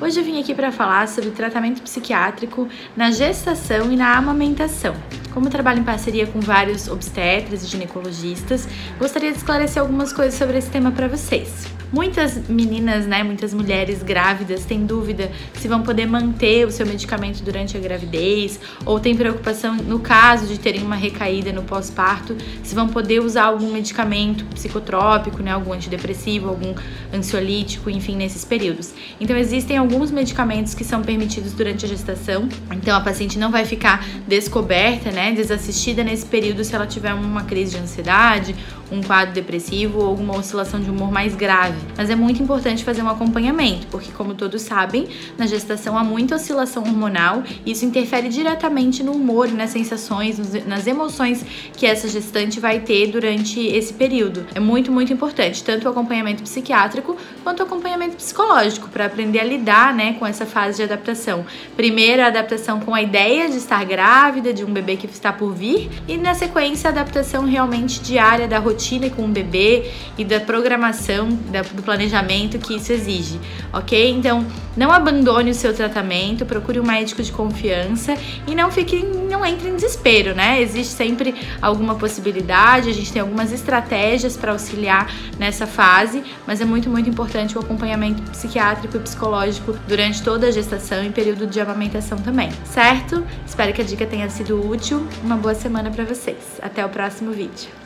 Hoje eu vim aqui para falar sobre tratamento psiquiátrico na gestação e na amamentação. Como trabalho em parceria com vários obstetras e ginecologistas, gostaria de esclarecer algumas coisas sobre esse tema para vocês. Muitas meninas, né, muitas mulheres grávidas têm dúvida se vão poder manter o seu medicamento durante a gravidez ou têm preocupação no caso de terem uma recaída no pós-parto, se vão poder usar algum medicamento psicotrópico, né, algum antidepressivo, algum ansiolítico, enfim, nesses períodos. Então existem alguns medicamentos que são permitidos durante a gestação. Então a paciente não vai ficar descoberta, né, desassistida nesse período se ela tiver uma crise de ansiedade, um quadro depressivo ou alguma oscilação de humor mais grave. Mas é muito importante fazer um acompanhamento, porque, como todos sabem, na gestação há muita oscilação hormonal e isso interfere diretamente no humor, nas sensações, nas emoções que essa gestante vai ter durante esse período. É muito, muito importante, tanto o acompanhamento psiquiátrico quanto o acompanhamento psicológico, para aprender a lidar né, com essa fase de adaptação. Primeiro, a adaptação com a ideia de estar grávida, de um bebê que está por vir, e na sequência, a adaptação realmente diária da rotina com o bebê e da programação da do planejamento que isso exige, ok? Então, não abandone o seu tratamento, procure um médico de confiança e não fique, não entre em desespero, né? Existe sempre alguma possibilidade, a gente tem algumas estratégias para auxiliar nessa fase, mas é muito, muito importante o acompanhamento psiquiátrico e psicológico durante toda a gestação e período de amamentação também, certo? Espero que a dica tenha sido útil. Uma boa semana para vocês. Até o próximo vídeo.